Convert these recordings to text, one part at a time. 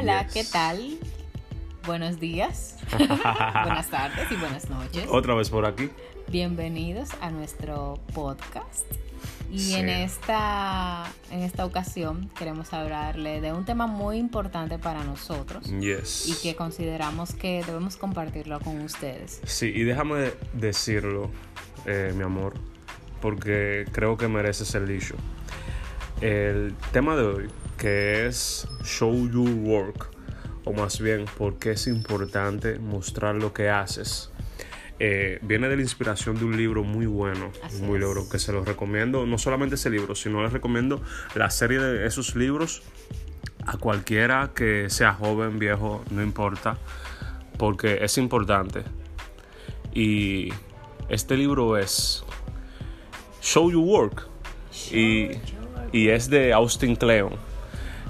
Hola, ¿qué tal? Buenos días, buenas tardes y buenas noches. Otra vez por aquí. Bienvenidos a nuestro podcast. Y en, esta, en esta ocasión queremos hablarle de un tema muy importante para nosotros. Yes. Y que consideramos que debemos compartirlo con ustedes. Sí, y déjame decirlo, eh, mi amor, porque creo que mereces el dicho. El tema de hoy, que es Show Your Work, o más bien, porque es importante mostrar lo que haces. Eh, viene de la inspiración de un libro muy bueno, muy libro que se los recomiendo, no solamente ese libro, sino les recomiendo la serie de esos libros a cualquiera que sea joven, viejo, no importa, porque es importante. Y este libro es Show Your Work y, y es de Austin Kleon.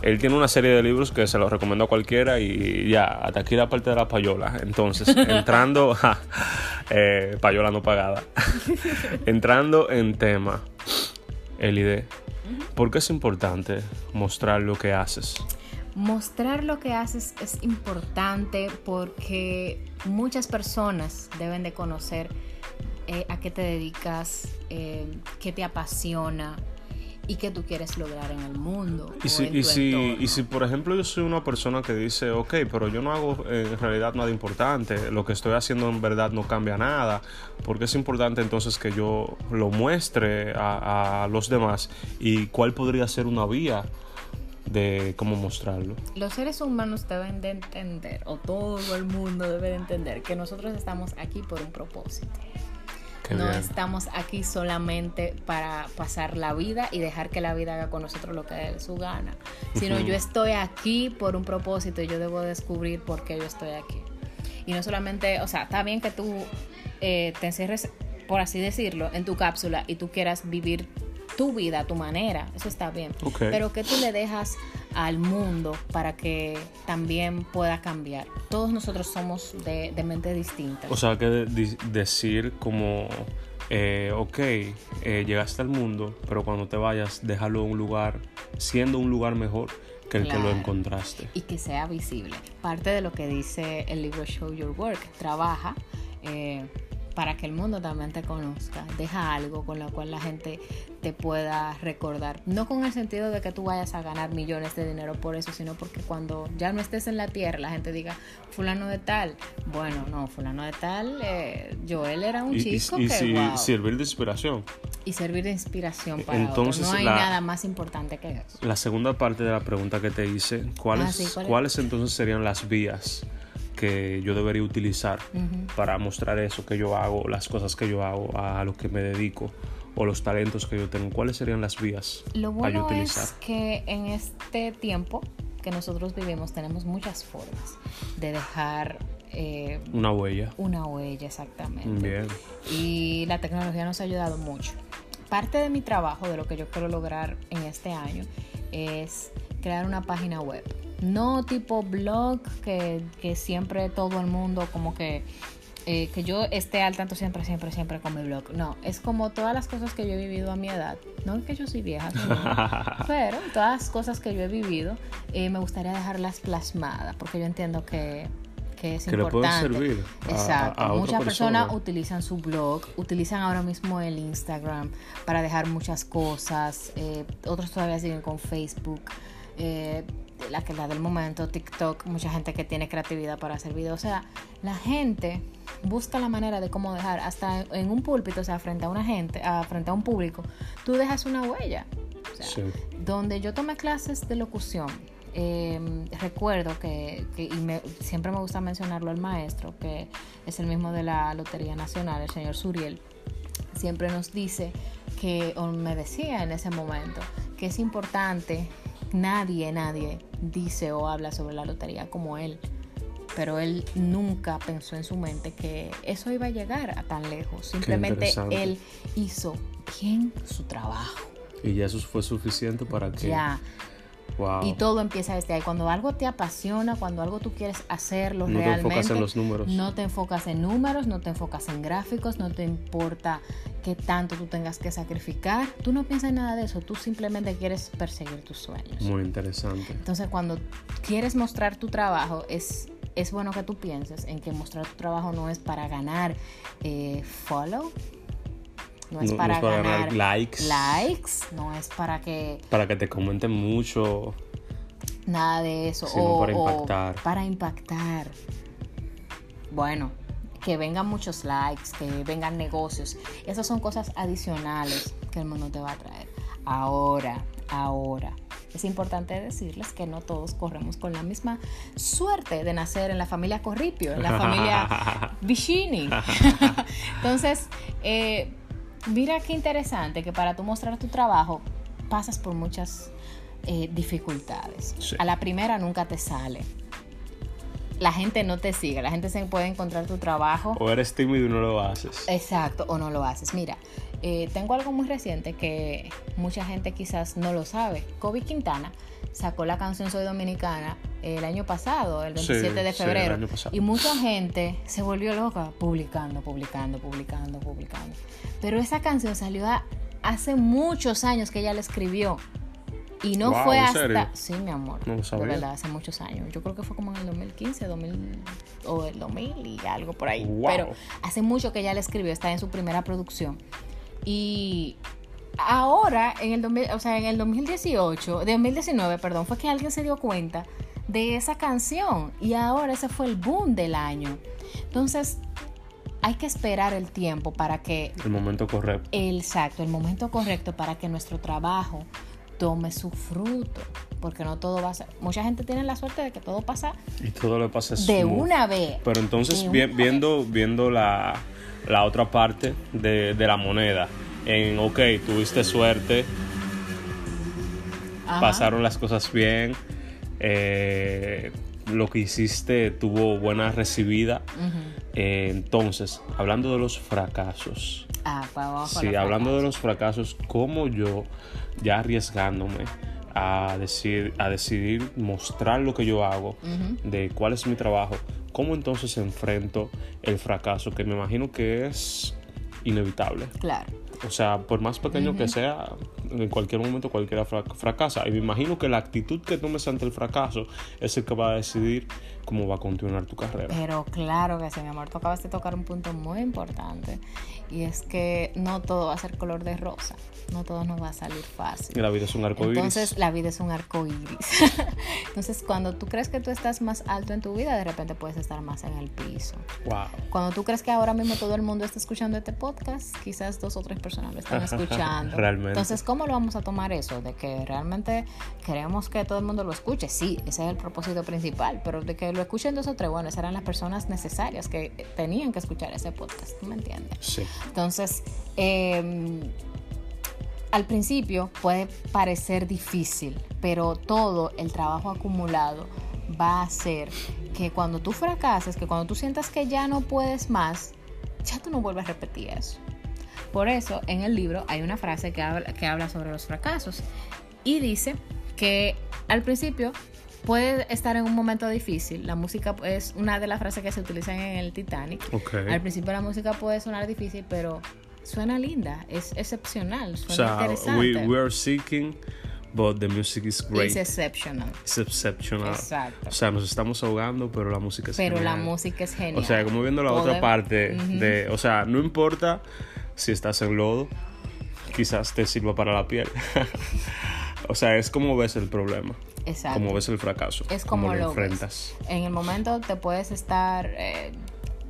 Él tiene una serie de libros que se los recomiendo a cualquiera y ya, hasta aquí la parte de la payola. Entonces, entrando, eh, payola no pagada, entrando en tema, Elide, ¿por qué es importante mostrar lo que haces? Mostrar lo que haces es importante porque muchas personas deben de conocer eh, a qué te dedicas, eh, qué te apasiona, y que tú quieres lograr en el mundo. Y si, y, si, y si, por ejemplo, yo soy una persona que dice, ok, pero yo no hago en realidad nada importante, lo que estoy haciendo en verdad no cambia nada, porque es importante entonces que yo lo muestre a, a los demás y cuál podría ser una vía de cómo mostrarlo. Los seres humanos deben de entender, o todo el mundo debe de entender, que nosotros estamos aquí por un propósito no estamos aquí solamente para pasar la vida y dejar que la vida haga con nosotros lo que dé su gana, sino yo estoy aquí por un propósito y yo debo descubrir por qué yo estoy aquí. Y no solamente, o sea, está bien que tú eh, te encierres, por así decirlo, en tu cápsula y tú quieras vivir tu vida, a tu manera, eso está bien. Pero que tú le dejas al mundo para que también pueda cambiar. Todos nosotros somos de, mente distinta. O sea, que decir como, eh, ok, eh, llegaste al mundo, pero cuando te vayas, déjalo en un lugar, siendo un lugar mejor que el que lo encontraste. Y que sea visible. Parte de lo que dice el libro Show Your Work, trabaja. Eh, para que el mundo también te conozca. Deja algo con lo cual la gente te pueda recordar. No con el sentido de que tú vayas a ganar millones de dinero por eso, sino porque cuando ya no estés en la tierra, la gente diga, fulano de tal. Bueno, no, fulano de tal, eh, Joel era un chico y, que... Y servir de inspiración. Y servir de inspiración para Entonces, No hay nada más importante que eso. La segunda parte de la pregunta que te hice, ¿cuáles, ah, ¿cuáles entonces serían las vías? Que yo debería utilizar para mostrar eso que yo hago, las cosas que yo hago, a lo que me dedico o los talentos que yo tengo. ¿Cuáles serían las vías lo bueno utilizar? Es que en este tiempo que nosotros vivimos tenemos muchas formas de dejar eh, una huella. Una huella, exactamente. Bien. Y la tecnología nos ha ayudado mucho. Parte de mi trabajo, de lo que yo quiero lograr en este año, es crear una página web no tipo blog que, siempre todo el mundo como que eh, que yo esté al tanto siempre, siempre, siempre con mi blog. No, es como todas las cosas que yo he vivido a mi edad. No que yo soy vieja, pero todas las cosas que yo he vivido eh, me gustaría dejarlas plasmadas porque yo entiendo que, es importante. Le servir Exacto. muchas personas utilizan su blog, utilizan ahora mismo el Instagram para dejar muchas cosas. Eh, otros todavía siguen con Facebook. Eh, la que la del momento, TikTok, mucha gente que tiene creatividad para hacer videos. O sea, la gente busca la manera de cómo dejar, hasta en un púlpito, o sea, frente a una gente, a, frente a un público, tú dejas una huella. Donde yo tomé clases de locución, em, recuerdo que, y me, siempre me gusta mencionarlo el maestro, que es el mismo de la Lotería Nacional, el señor Suriel, siempre nos dice que, o me decía en ese momento, que es importante Nadie, nadie dice o habla sobre la lotería como él. Pero él nunca pensó en su mente que eso iba a llegar a tan lejos. Simplemente él hizo bien su trabajo. Y ya eso fue suficiente para que... Ya. Y todo empieza desde ahí. Cuando algo te apasiona, cuando algo tú quieres hacerlo no realmente. te enfocas en los números. No te enfocas en números, no te enfocas en gráficos, no te importa qué tanto tú tengas que sacrificar. Tú no piensas en nada de eso, tú simplemente quieres perseguir tus sueños. Muy interesante. Entonces, cuando quieres mostrar tu trabajo, es es bueno que tú pienses en que mostrar tu trabajo no es para ganar eh, follow, no es, para, ganar, likes, likes, no es para que para que te comenten mucho, nada de eso, sino para impactar, para impactar. Bueno, que vengan muchos likes, que vengan negocios, esas son cosas adicionales que el mundo te va a traer. Ahora, ahora, es importante decirles que no todos corremos con la misma suerte de nacer en la familia Corripio, en la familia Vicini. Entonces, eh, mira qué interesante que para tú mostrar tu trabajo pasas por muchas eh, dificultades. A la primera nunca te sale. La gente no te sigue, la gente se puede encontrar tu trabajo. O eres tímido y no lo haces. Exacto, o no lo haces. Mira, eh, tengo algo muy reciente que mucha gente quizás no lo sabe. Kobe Quintana sacó la canción Soy Dominicana el año pasado, el 27 de febrero. y mucha gente se volvió loca publicando, publicando, publicando, publicando. Pero esa canción salió hace muchos años que ella la escribió. Y no fue hasta. Sí, mi amor. No De verdad, hace muchos años. Yo creo que fue como en el 2015, 2000, o el 2000 y algo por ahí. Pero hace mucho que ella la escribió, está en su primera producción. Y ahora, en el, o sea, en el 2018, 2019, perdón, fue que alguien se dio cuenta de esa canción y ahora ese fue el boom del año. Entonces, hay que esperar el tiempo para que... El momento correcto. Exacto, el momento correcto para que nuestro trabajo tome su fruto. Porque no todo va a ser... Mucha gente tiene la suerte de que todo pasa... Y todo le pasa De una vez. Pero entonces, viendo, viendo la la otra parte de, la moneda. En, ok, tuviste suerte, pasaron las cosas bien, eh, lo que hiciste tuvo buena recibida. Eh, entonces, hablando de los fracasos. Ah, sí, hablando de los fracasos, como yo, ya arriesgándome a, decir, a decidir mostrar lo que yo hago, de cuál es mi trabajo, ¿Cómo entonces enfrento el fracaso? Que me imagino que es inevitable. Claro. O sea, por más pequeño que sea, en cualquier momento cualquiera fracasa. Y me imagino que la actitud que tomes ante el fracaso es el que va a decidir cómo va a continuar tu carrera. Pero claro que sí, mi amor, tú acabas de tocar un punto muy importante. Y es que no todo va a ser color de rosa no todo nos va a salir fácil. Y la vida es un arco iris. Entonces, la vida es un arco iris. Entonces, cuando tú crees que tú estás más alto en tu vida, de repente puedes estar más en el piso. Wow. Cuando tú crees que ahora mismo todo el mundo está escuchando este podcast, quizás dos o tres personas lo están escuchando. realmente. Entonces, ¿cómo lo vamos a tomar eso? De que realmente queremos que todo el mundo lo escuche. Sí, ese es el propósito principal, pero de que lo escuchen dos o tres, bueno, esas eran las personas necesarias que tenían que escuchar ese podcast. ¿Tú me entiendes? Sí. Entonces, eh, al principio puede parecer difícil, pero todo el trabajo acumulado va a hacer que cuando tú fracases, que cuando tú sientas que ya no puedes más, ya tú no vuelves a repetir eso. Por eso en el libro hay una frase que habla, que habla sobre los fracasos y dice que al principio puede estar en un momento difícil. La música es una de las frases que se utilizan en el Titanic. Al principio la música puede sonar difícil, pero suena linda, es excepcional, suena interesante. We, are seeking, but the music is great. It's exceptional. It's exceptional. Exacto. O sea, nos estamos ahogando, pero la música es pero genial. Pero la música es genial. O sea, como viendo la otra parte de, o sea, no importa si estás en lodo, quizás te sirva para la piel. o sea, es como ves el problema. Exacto. Como ves el fracaso. Es como, lo, enfrentas. En el momento te puedes estar eh,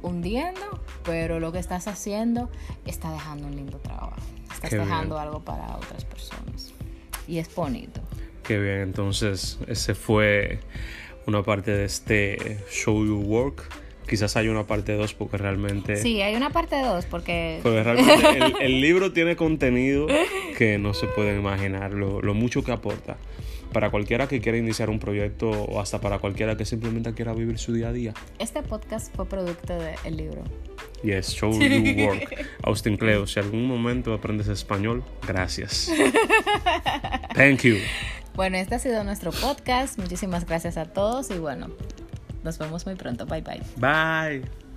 hundiendo, pero lo que estás haciendo está dejando un lindo trabajo. Estás dejando algo para otras personas. Y es bonito. Qué bien, entonces ese fue una parte de este Show You Work. Quizás hay una parte 2 porque realmente... Sí, hay una parte 2 porque... Porque realmente el, libro tiene contenido que no se pueden imaginar, lo, lo mucho que aporta para cualquiera que quiera iniciar un proyecto o hasta para cualquiera que simplemente quiera vivir su día a día. Este podcast fue producto del libro. Yes, Show You Work. Austin Cleo, si algún momento aprendes español, gracias. Thank you. Bueno, este ha sido nuestro podcast. Muchísimas gracias a todos y bueno, nos vemos muy pronto. Bye bye. Bye.